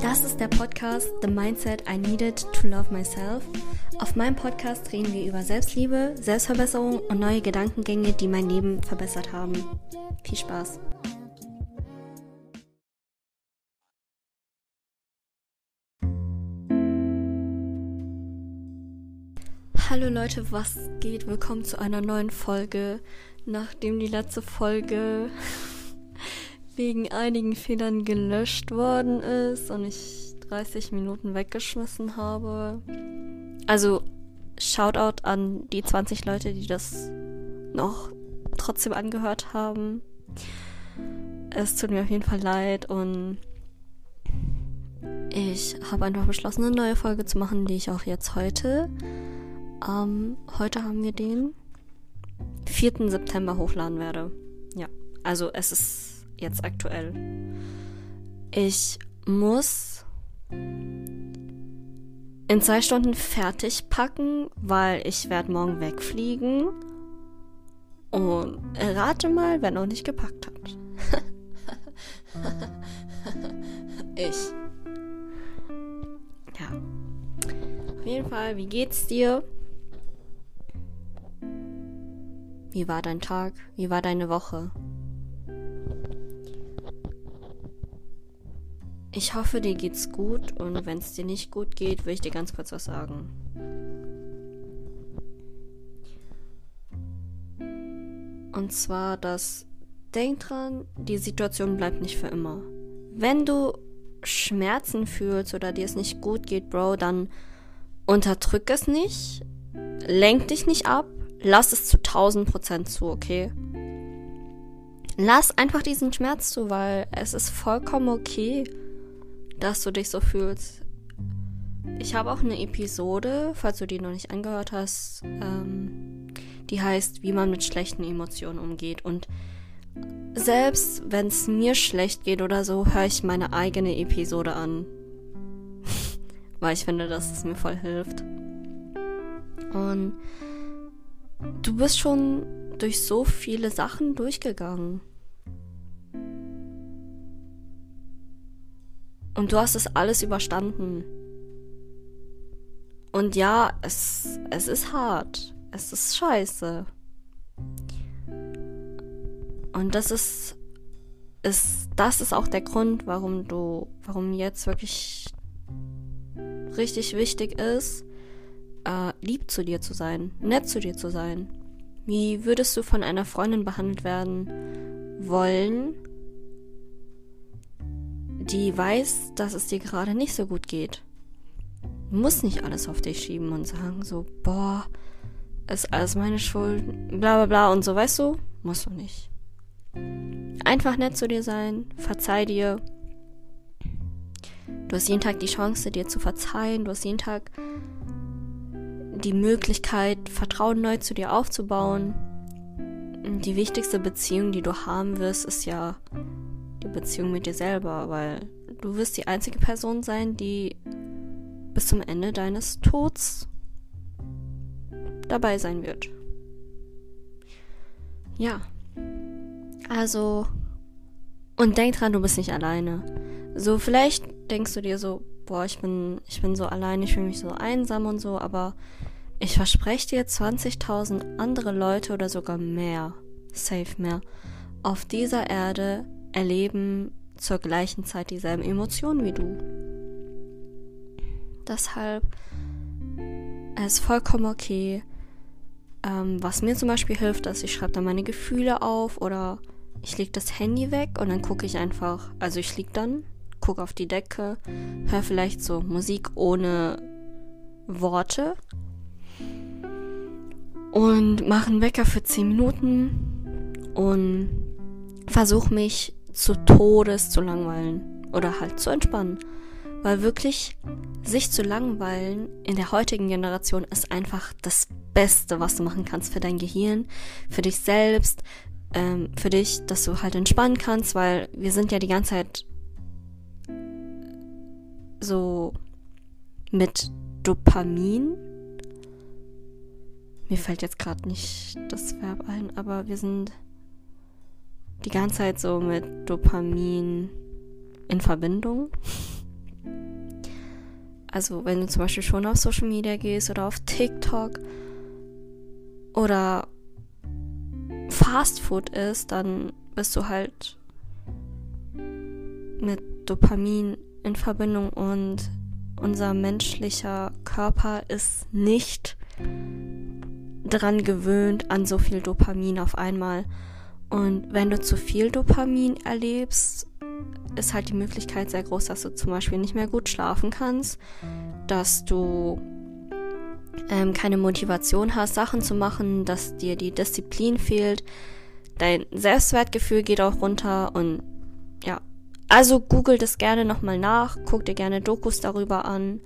Das ist der Podcast The Mindset I Needed to Love Myself. Auf meinem Podcast reden wir über Selbstliebe, Selbstverbesserung und neue Gedankengänge, die mein Leben verbessert haben. Viel Spaß! Hallo Leute, was geht? Willkommen zu einer neuen Folge. Nachdem die letzte Folge wegen einigen Fehlern gelöscht worden ist und ich 30 Minuten weggeschmissen habe. Also Shoutout an die 20 Leute, die das noch trotzdem angehört haben. Es tut mir auf jeden Fall leid und ich habe einfach beschlossen, eine neue Folge zu machen, die ich auch jetzt heute. Ähm, heute haben wir den 4. September hochladen werde. Ja, also es ist jetzt aktuell. Ich muss in zwei Stunden fertig packen, weil ich werde morgen wegfliegen. Und rate mal, wer noch nicht gepackt hat. ich. Ja. Auf jeden Fall, wie geht's dir? Wie war dein Tag? Wie war deine Woche? Ich hoffe, dir geht's gut und wenn es dir nicht gut geht, will ich dir ganz kurz was sagen. Und zwar, dass denk dran, die Situation bleibt nicht für immer. Wenn du Schmerzen fühlst oder dir es nicht gut geht, Bro, dann unterdrück es nicht, lenk dich nicht ab, lass es zu 1000 Prozent zu, okay? Lass einfach diesen Schmerz zu, weil es ist vollkommen okay dass du dich so fühlst. Ich habe auch eine Episode, falls du die noch nicht angehört hast, ähm, die heißt, wie man mit schlechten Emotionen umgeht. Und selbst wenn es mir schlecht geht oder so, höre ich meine eigene Episode an. Weil ich finde, dass es mir voll hilft. Und du bist schon durch so viele Sachen durchgegangen. Und du hast es alles überstanden. Und ja, es, es ist hart. Es ist scheiße. Und das ist, ist, das ist auch der Grund, warum du, warum jetzt wirklich richtig wichtig ist, äh, lieb zu dir zu sein, nett zu dir zu sein. Wie würdest du von einer Freundin behandelt werden wollen, die weiß, dass es dir gerade nicht so gut geht. Du musst nicht alles auf dich schieben und sagen so, boah, ist alles meine Schuld, bla bla bla und so, weißt du? Musst du nicht. Einfach nett zu dir sein, verzeih dir. Du hast jeden Tag die Chance, dir zu verzeihen. Du hast jeden Tag die Möglichkeit, Vertrauen neu zu dir aufzubauen. Die wichtigste Beziehung, die du haben wirst, ist ja Beziehung mit dir selber, weil du wirst die einzige Person sein, die bis zum Ende deines Tods dabei sein wird. Ja. Also, und denk dran, du bist nicht alleine. So, vielleicht denkst du dir so, boah, ich bin, ich bin so allein, ich fühle mich so einsam und so, aber ich verspreche dir 20.000 andere Leute oder sogar mehr, safe mehr, auf dieser Erde erleben zur gleichen Zeit dieselben Emotionen wie du. Deshalb es ist vollkommen okay. Ähm, was mir zum Beispiel hilft, dass ich schreibe dann meine Gefühle auf oder ich lege das Handy weg und dann gucke ich einfach, also ich liege dann, gucke auf die Decke, höre vielleicht so Musik ohne Worte und mache einen Wecker für 10 Minuten und versuche mich zu Todes zu langweilen oder halt zu entspannen. Weil wirklich sich zu langweilen in der heutigen Generation ist einfach das Beste, was du machen kannst für dein Gehirn, für dich selbst, ähm, für dich, dass du halt entspannen kannst, weil wir sind ja die ganze Zeit so mit Dopamin. Mir fällt jetzt gerade nicht das Verb ein, aber wir sind die ganze Zeit so mit Dopamin in Verbindung. Also wenn du zum Beispiel schon auf Social Media gehst oder auf TikTok oder Fast Food isst, dann bist du halt mit Dopamin in Verbindung und unser menschlicher Körper ist nicht dran gewöhnt an so viel Dopamin auf einmal. Und wenn du zu viel Dopamin erlebst, ist halt die Möglichkeit sehr groß, dass du zum Beispiel nicht mehr gut schlafen kannst, dass du ähm, keine Motivation hast, Sachen zu machen, dass dir die Disziplin fehlt, dein Selbstwertgefühl geht auch runter und ja. Also google das gerne nochmal nach, guck dir gerne Dokus darüber an.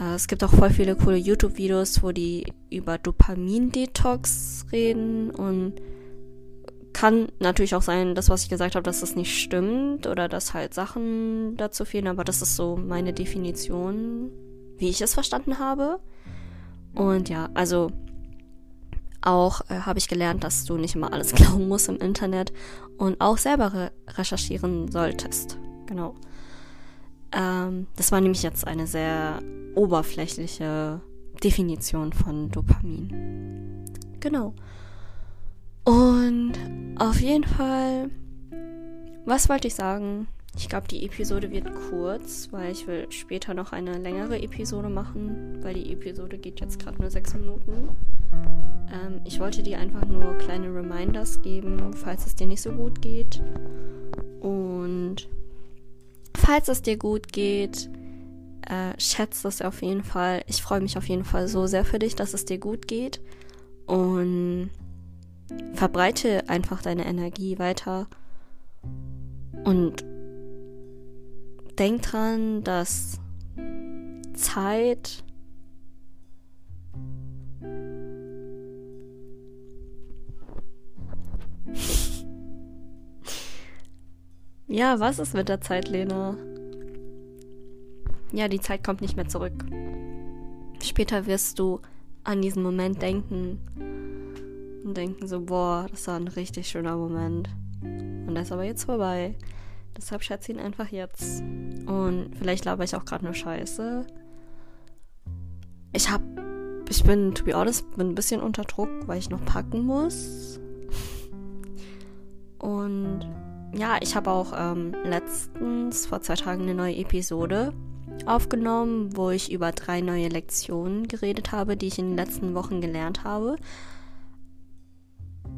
Äh, es gibt auch voll viele coole YouTube-Videos, wo die über Dopamin-Detox reden und kann natürlich auch sein, das, was ich gesagt habe, dass das nicht stimmt oder dass halt Sachen dazu fehlen, aber das ist so meine Definition, wie ich es verstanden habe. Und ja, also auch äh, habe ich gelernt, dass du nicht immer alles glauben musst im Internet und auch selber re recherchieren solltest. Genau. Ähm, das war nämlich jetzt eine sehr oberflächliche Definition von Dopamin. Genau. Und auf jeden Fall, was wollte ich sagen? Ich glaube, die Episode wird kurz, weil ich will später noch eine längere Episode machen, weil die Episode geht jetzt gerade nur sechs Minuten. Ähm, ich wollte dir einfach nur kleine Reminders geben, falls es dir nicht so gut geht. Und falls es dir gut geht, äh, schätze es auf jeden Fall. Ich freue mich auf jeden Fall so sehr für dich, dass es dir gut geht. Und verbreite einfach deine Energie weiter. Und denk dran, dass Zeit Ja, was ist mit der Zeit, Lena? Ja, die Zeit kommt nicht mehr zurück. Später wirst du an diesen Moment denken und denken so, boah, das war ein richtig schöner Moment. Und der ist aber jetzt vorbei. Deshalb schätze ihn einfach jetzt. Und vielleicht laber ich auch gerade nur Scheiße. Ich hab. Ich bin, to be honest, bin ein bisschen unter Druck, weil ich noch packen muss. Und ja, ich habe auch ähm, letztens, vor zwei Tagen, eine neue Episode aufgenommen, wo ich über drei neue Lektionen geredet habe, die ich in den letzten Wochen gelernt habe.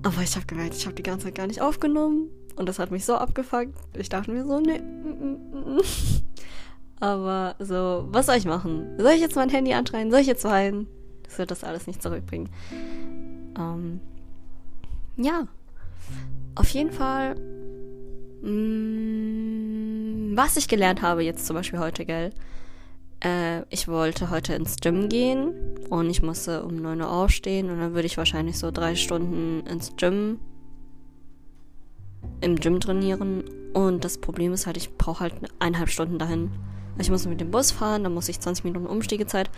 Aber ich habe gemerkt, ich habe die ganze Zeit gar nicht aufgenommen. Und das hat mich so abgefuckt. Ich dachte mir so, nee. Aber so, was soll ich machen? Soll ich jetzt mein Handy anschreien? Soll ich jetzt weinen? Das wird das alles nicht zurückbringen. Ähm, ja. Auf jeden Fall. Mh, mm, was ich gelernt habe jetzt zum Beispiel heute, gell? Äh, ich wollte heute ins Gym gehen und ich musste um 9 Uhr aufstehen und dann würde ich wahrscheinlich so drei Stunden ins Gym im Gym trainieren und das Problem ist halt, ich brauche halt eineinhalb Stunden dahin. Ich muss mit dem Bus fahren, dann muss ich 20 Minuten Umstiegezeit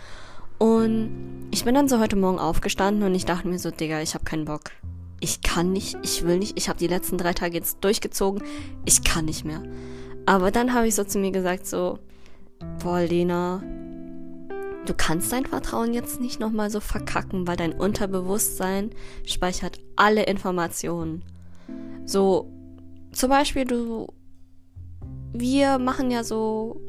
und ich bin dann so heute Morgen aufgestanden und ich dachte mir so, Digga, ich habe keinen Bock. Ich kann nicht, ich will nicht, ich habe die letzten drei Tage jetzt durchgezogen, ich kann nicht mehr. Aber dann habe ich so zu mir gesagt, so, boah, Lena, du kannst dein Vertrauen jetzt nicht nochmal so verkacken, weil dein Unterbewusstsein speichert alle Informationen. So, zum Beispiel, du, wir machen ja so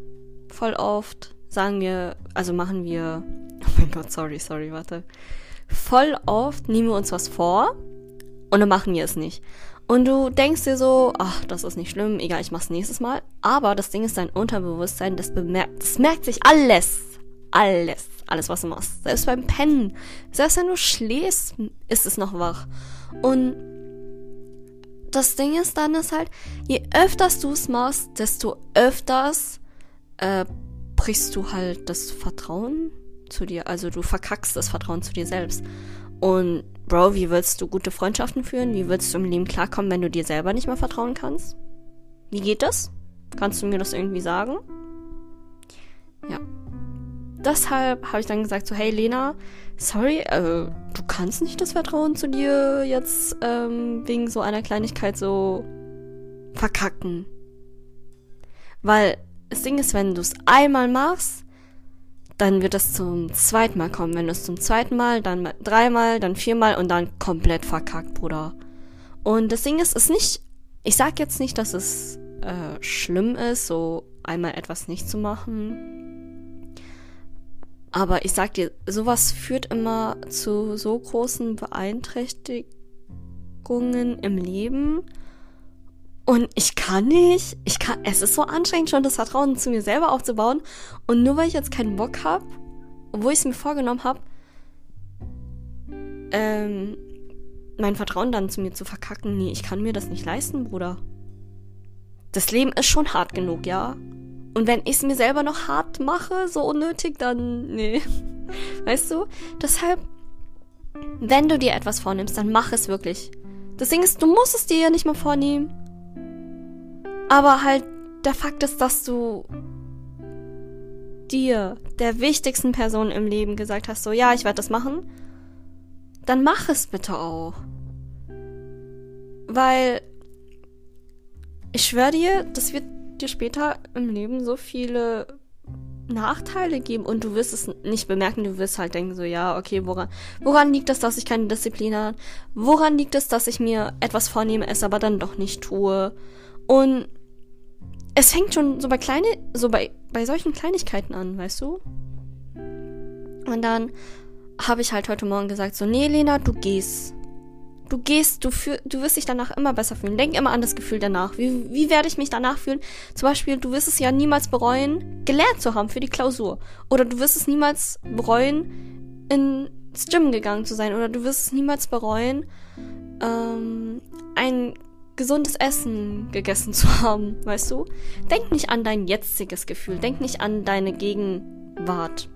voll oft, sagen wir, also machen wir, oh mein Gott, sorry, sorry, warte. Voll oft nehmen wir uns was vor und dann machen wir es nicht. Und du denkst dir so, ach, das ist nicht schlimm, egal, ich mach's nächstes Mal. Aber das Ding ist dein Unterbewusstsein, das bemerkt, das merkt sich alles. Alles. Alles, was du machst. Selbst beim Pennen. Selbst wenn du schläfst, ist es noch wach. Und das Ding ist dann ist halt, je öfters du es machst, desto öfters äh, brichst du halt das Vertrauen zu dir. Also du verkackst das Vertrauen zu dir selbst. Und Bro, wie willst du gute Freundschaften führen? Wie willst du im Leben klarkommen, wenn du dir selber nicht mehr vertrauen kannst? Wie geht das? Kannst du mir das irgendwie sagen? Ja. deshalb habe ich dann gesagt so, hey Lena, sorry, äh, du kannst nicht das Vertrauen zu dir jetzt ähm, wegen so einer Kleinigkeit so verkacken. Weil das Ding ist, wenn du es einmal machst, dann wird es zum zweiten Mal kommen. Wenn es zum zweiten Mal, dann dreimal, dann viermal und dann komplett verkackt, Bruder. Und das Ding ist, ist nicht, ich sag jetzt nicht, dass es äh, schlimm ist, so einmal etwas nicht zu machen. Aber ich sag dir, sowas führt immer zu so großen Beeinträchtigungen im Leben. Und ich kann nicht, ich kann, es ist so anstrengend schon, das Vertrauen zu mir selber aufzubauen. Und nur weil ich jetzt keinen Bock habe, obwohl ich es mir vorgenommen habe, ähm, mein Vertrauen dann zu mir zu verkacken, nee, ich kann mir das nicht leisten, Bruder. Das Leben ist schon hart genug, ja. Und wenn ich es mir selber noch hart mache, so unnötig, dann nee. Weißt du? Deshalb, wenn du dir etwas vornimmst, dann mach es wirklich. Das Ding ist, du musst es dir ja nicht mal vornehmen. Aber halt, der Fakt ist, dass du dir, der wichtigsten Person im Leben, gesagt hast, so, ja, ich werde das machen, dann mach es bitte auch. Weil, ich schwöre dir, das wird dir später im Leben so viele Nachteile geben und du wirst es nicht bemerken, du wirst halt denken so, ja, okay, woran, woran liegt es, dass ich keine Disziplin habe? Woran liegt es, dass ich mir etwas vornehme, es aber dann doch nicht tue? Und es fängt schon so bei kleine, so bei, bei solchen Kleinigkeiten an, weißt du? Und dann habe ich halt heute Morgen gesagt so, nee, Lena, du gehst. Du gehst, du, fühl, du wirst dich danach immer besser fühlen. Denk immer an das Gefühl danach. Wie, wie werde ich mich danach fühlen? Zum Beispiel, du wirst es ja niemals bereuen, gelernt zu haben für die Klausur. Oder du wirst es niemals bereuen, ins Gym gegangen zu sein. Oder du wirst es niemals bereuen, ähm, ein gesundes Essen gegessen zu haben, weißt du? Denk nicht an dein jetziges Gefühl. Denk nicht an deine Gegenwart.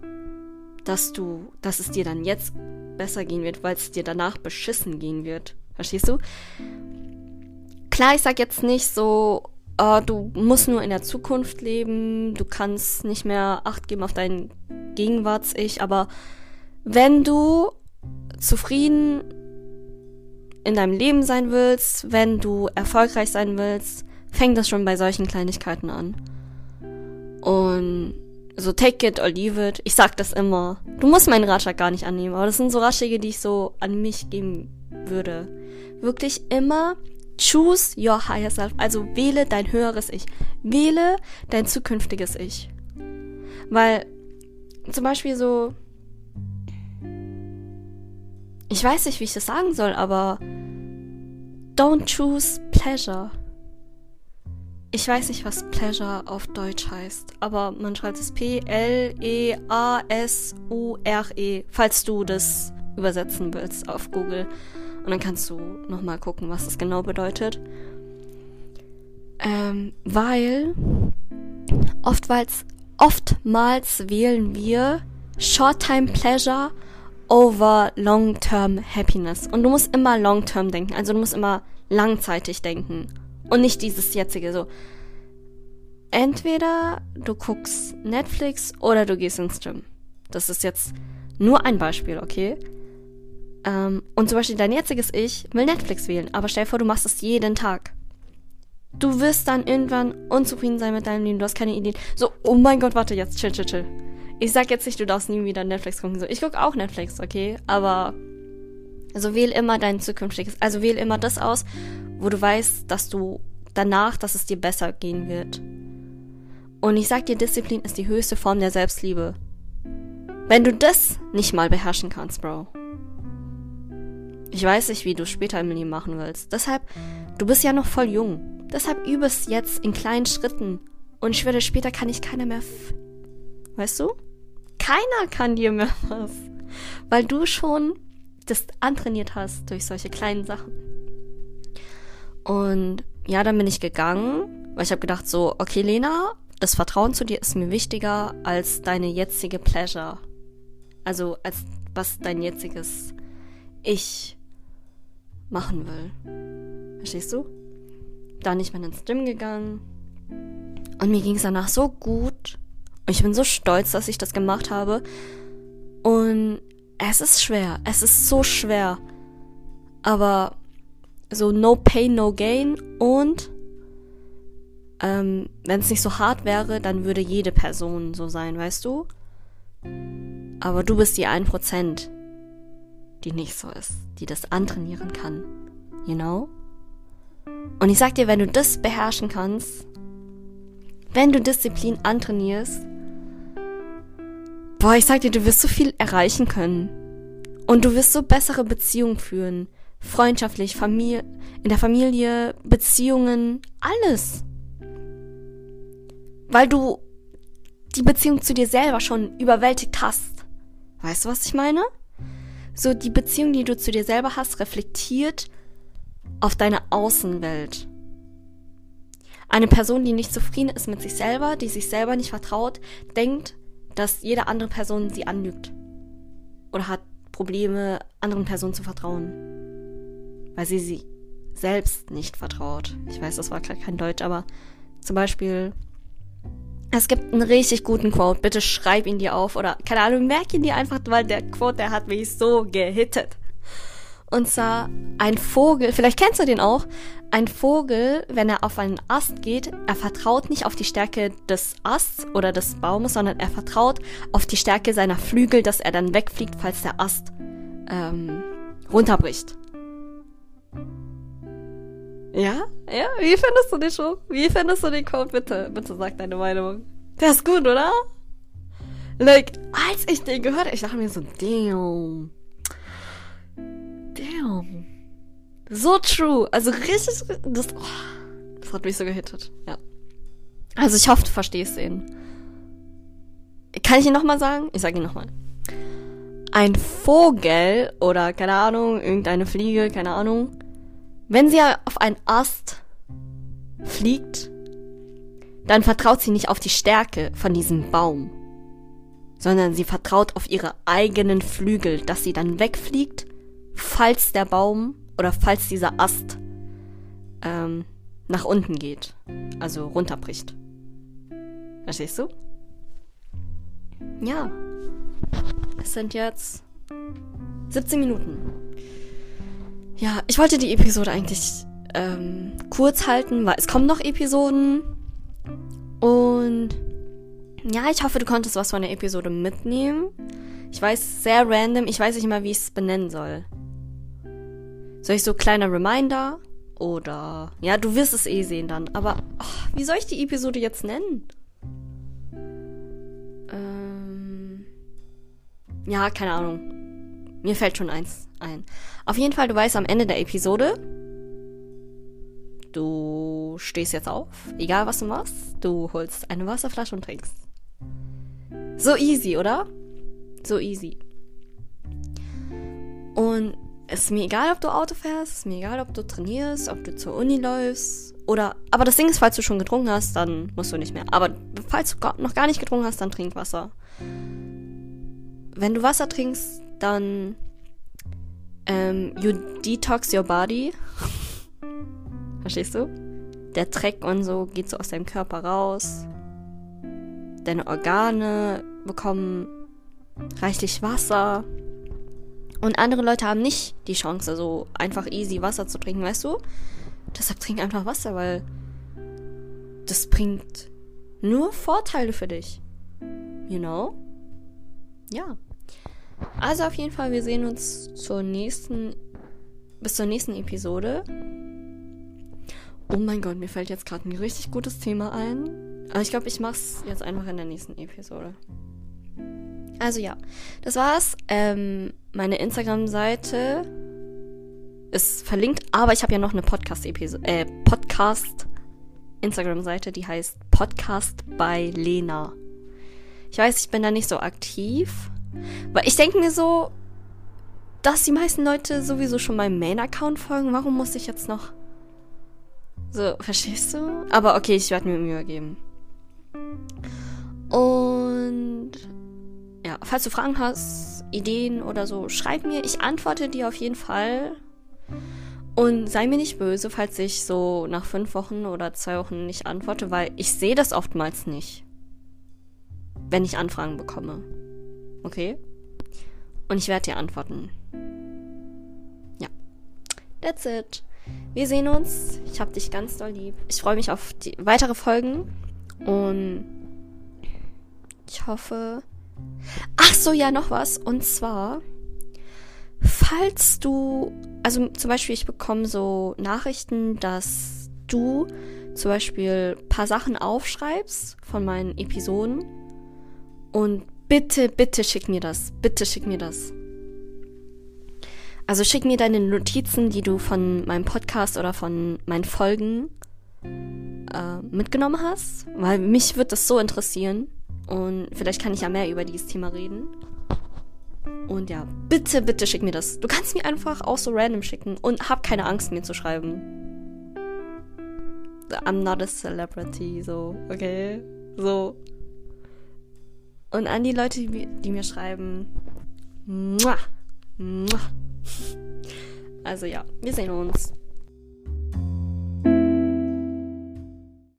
Dass du, dass es dir dann jetzt besser gehen wird, weil es dir danach beschissen gehen wird. Verstehst du? Klar, ich sag jetzt nicht so, uh, du musst nur in der Zukunft leben, du kannst nicht mehr Acht geben auf dein Gegenwarts-Ich, aber wenn du zufrieden in deinem Leben sein willst, wenn du erfolgreich sein willst, fängt das schon bei solchen Kleinigkeiten an. Und so take it or leave it. Ich sag das immer. Du musst meinen Ratschlag gar nicht annehmen, aber das sind so Ratschläge, die ich so an mich geben würde. Wirklich immer choose your higher self. Also wähle dein höheres Ich. Wähle dein zukünftiges Ich. Weil zum Beispiel so, ich weiß nicht, wie ich das sagen soll, aber don't choose pleasure. Ich weiß nicht, was Pleasure auf Deutsch heißt, aber man schreibt es P-L-E-A-S-U-R-E, -E, falls du das übersetzen willst auf Google. Und dann kannst du nochmal gucken, was das genau bedeutet. Ähm, weil oftmals, oftmals wählen wir Short-Time Pleasure over Long-Term Happiness. Und du musst immer Long-Term denken, also du musst immer langzeitig denken. Und nicht dieses jetzige so. Entweder du guckst Netflix oder du gehst ins Gym. Das ist jetzt nur ein Beispiel, okay? Ähm, und zum Beispiel dein jetziges Ich will Netflix wählen, aber stell dir vor, du machst es jeden Tag. Du wirst dann irgendwann unzufrieden sein mit deinem Leben, du hast keine Ideen. So, oh mein Gott, warte jetzt, chill, chill, chill. Ich sag jetzt nicht, du darfst nie wieder Netflix gucken. So, ich guck auch Netflix, okay? Aber also wähl immer dein zukünftiges, also wähl immer das aus, wo du weißt, dass du danach, dass es dir besser gehen wird. Und ich sag dir, Disziplin ist die höchste Form der Selbstliebe. Wenn du das nicht mal beherrschen kannst, Bro. Ich weiß nicht, wie du später im Leben machen willst. Deshalb, du bist ja noch voll jung. Deshalb übe es jetzt in kleinen Schritten. Und ich werde später kann ich keiner mehr. Weißt du? Keiner kann dir mehr was. Weil du schon das antrainiert hast durch solche kleinen Sachen. Und ja, dann bin ich gegangen, weil ich habe gedacht so, okay Lena, das Vertrauen zu dir ist mir wichtiger als deine jetzige Pleasure. Also als was dein jetziges Ich machen will. Verstehst du? Dann nicht mehr ins Gym gegangen. Und mir ging es danach so gut. Und ich bin so stolz, dass ich das gemacht habe. Und es ist schwer. Es ist so schwer. Aber so no pain, no gain. Und ähm, wenn es nicht so hart wäre, dann würde jede Person so sein, weißt du? Aber du bist die 1%, die nicht so ist, die das antrainieren kann. You know? Und ich sag dir, wenn du das beherrschen kannst, wenn du Disziplin antrainierst, boah, ich sag dir, du wirst so viel erreichen können. Und du wirst so bessere Beziehungen führen. Freundschaftlich, Familie, in der Familie, Beziehungen, alles. Weil du die Beziehung zu dir selber schon überwältigt hast. Weißt du, was ich meine? So die Beziehung, die du zu dir selber hast, reflektiert auf deine Außenwelt. Eine Person, die nicht zufrieden ist mit sich selber, die sich selber nicht vertraut, denkt, dass jede andere Person sie anlügt. Oder hat Probleme, anderen Personen zu vertrauen. Weil sie sie selbst nicht vertraut. Ich weiß, das war kein Deutsch, aber zum Beispiel, es gibt einen richtig guten Quote. Bitte schreib ihn dir auf oder, keine Ahnung, merk ihn dir einfach, weil der Quote, der hat mich so gehittet. Und zwar ein Vogel, vielleicht kennst du den auch. Ein Vogel, wenn er auf einen Ast geht, er vertraut nicht auf die Stärke des Asts oder des Baumes, sondern er vertraut auf die Stärke seiner Flügel, dass er dann wegfliegt, falls der Ast ähm, runterbricht. Ja? Ja? Wie findest du den Show? Wie findest du den Code? Bitte, bitte sag deine Meinung. Der ist gut, oder? Like, als ich den gehört ich dachte mir so, damn. Damn. So true. Also richtig, das, oh, das hat mich so gehittet. Ja. Also ich hoffe, du verstehst ihn. Kann ich ihn nochmal sagen? Ich sag ihn nochmal. Ein Vogel oder keine Ahnung, irgendeine Fliege, keine Ahnung. Wenn sie auf einen Ast fliegt, dann vertraut sie nicht auf die Stärke von diesem Baum, sondern sie vertraut auf ihre eigenen Flügel, dass sie dann wegfliegt falls der Baum oder falls dieser Ast ähm, nach unten geht, also runterbricht. Verstehst du? Ja. Es sind jetzt 17 Minuten. Ja, ich wollte die Episode eigentlich ähm, kurz halten, weil es kommen noch Episoden. Und ja, ich hoffe, du konntest was von der Episode mitnehmen. Ich weiß, sehr random, ich weiß nicht mal, wie ich es benennen soll. Soll ich so kleiner Reminder? Oder. Ja, du wirst es eh sehen dann. Aber oh, wie soll ich die Episode jetzt nennen? Ähm. Ja, keine Ahnung. Mir fällt schon eins ein. Auf jeden Fall, du weißt am Ende der Episode, du stehst jetzt auf, egal was du machst, du holst eine Wasserflasche und trinkst. So easy, oder? So easy. Und ist mir egal, ob du Auto fährst, ist mir egal, ob du trainierst, ob du zur Uni läufst oder. Aber das Ding ist, falls du schon getrunken hast, dann musst du nicht mehr. Aber falls du noch gar nicht getrunken hast, dann trink Wasser. Wenn du Wasser trinkst, dann ähm, you detox your body. Verstehst du? Der Dreck und so geht so aus deinem Körper raus. Deine Organe bekommen reichlich Wasser. Und andere Leute haben nicht die Chance, so einfach easy Wasser zu trinken, weißt du? Deshalb trink einfach Wasser, weil das bringt nur Vorteile für dich. You know? Ja. Also auf jeden Fall, wir sehen uns zur nächsten, bis zur nächsten Episode. Oh mein Gott, mir fällt jetzt gerade ein richtig gutes Thema ein. Aber ich glaube, ich mach's jetzt einfach in der nächsten Episode. Also ja, das war's. Ähm, meine Instagram-Seite ist verlinkt, aber ich habe ja noch eine Podcast-Episode, äh, Podcast Instagram-Seite, die heißt Podcast bei Lena. Ich weiß, ich bin da nicht so aktiv, weil ich denke mir so, dass die meisten Leute sowieso schon meinem Main-Account folgen. Warum muss ich jetzt noch so, verstehst du? Aber okay, ich werde mir Mühe geben. Und ja, falls du Fragen hast, Ideen oder so, schreib mir. Ich antworte dir auf jeden Fall. Und sei mir nicht böse, falls ich so nach fünf Wochen oder zwei Wochen nicht antworte, weil ich sehe das oftmals nicht. wenn ich Anfragen bekomme. Okay? Und ich werde dir antworten. Ja. That's it. Wir sehen uns. Ich hab dich ganz doll lieb. Ich freue mich auf die weitere Folgen. Und ich hoffe. Ach so, ja, noch was. Und zwar, falls du, also zum Beispiel, ich bekomme so Nachrichten, dass du zum Beispiel ein paar Sachen aufschreibst von meinen Episoden. Und bitte, bitte schick mir das. Bitte schick mir das. Also schick mir deine Notizen, die du von meinem Podcast oder von meinen Folgen äh, mitgenommen hast, weil mich wird das so interessieren und vielleicht kann ich ja mehr über dieses Thema reden. Und ja, bitte, bitte schick mir das. Du kannst mir einfach auch so random schicken und hab keine Angst, mir zu schreiben. I'm not a celebrity, so, okay? So. Und an die Leute, die, die mir schreiben, muah, muah. Also ja, wir sehen uns.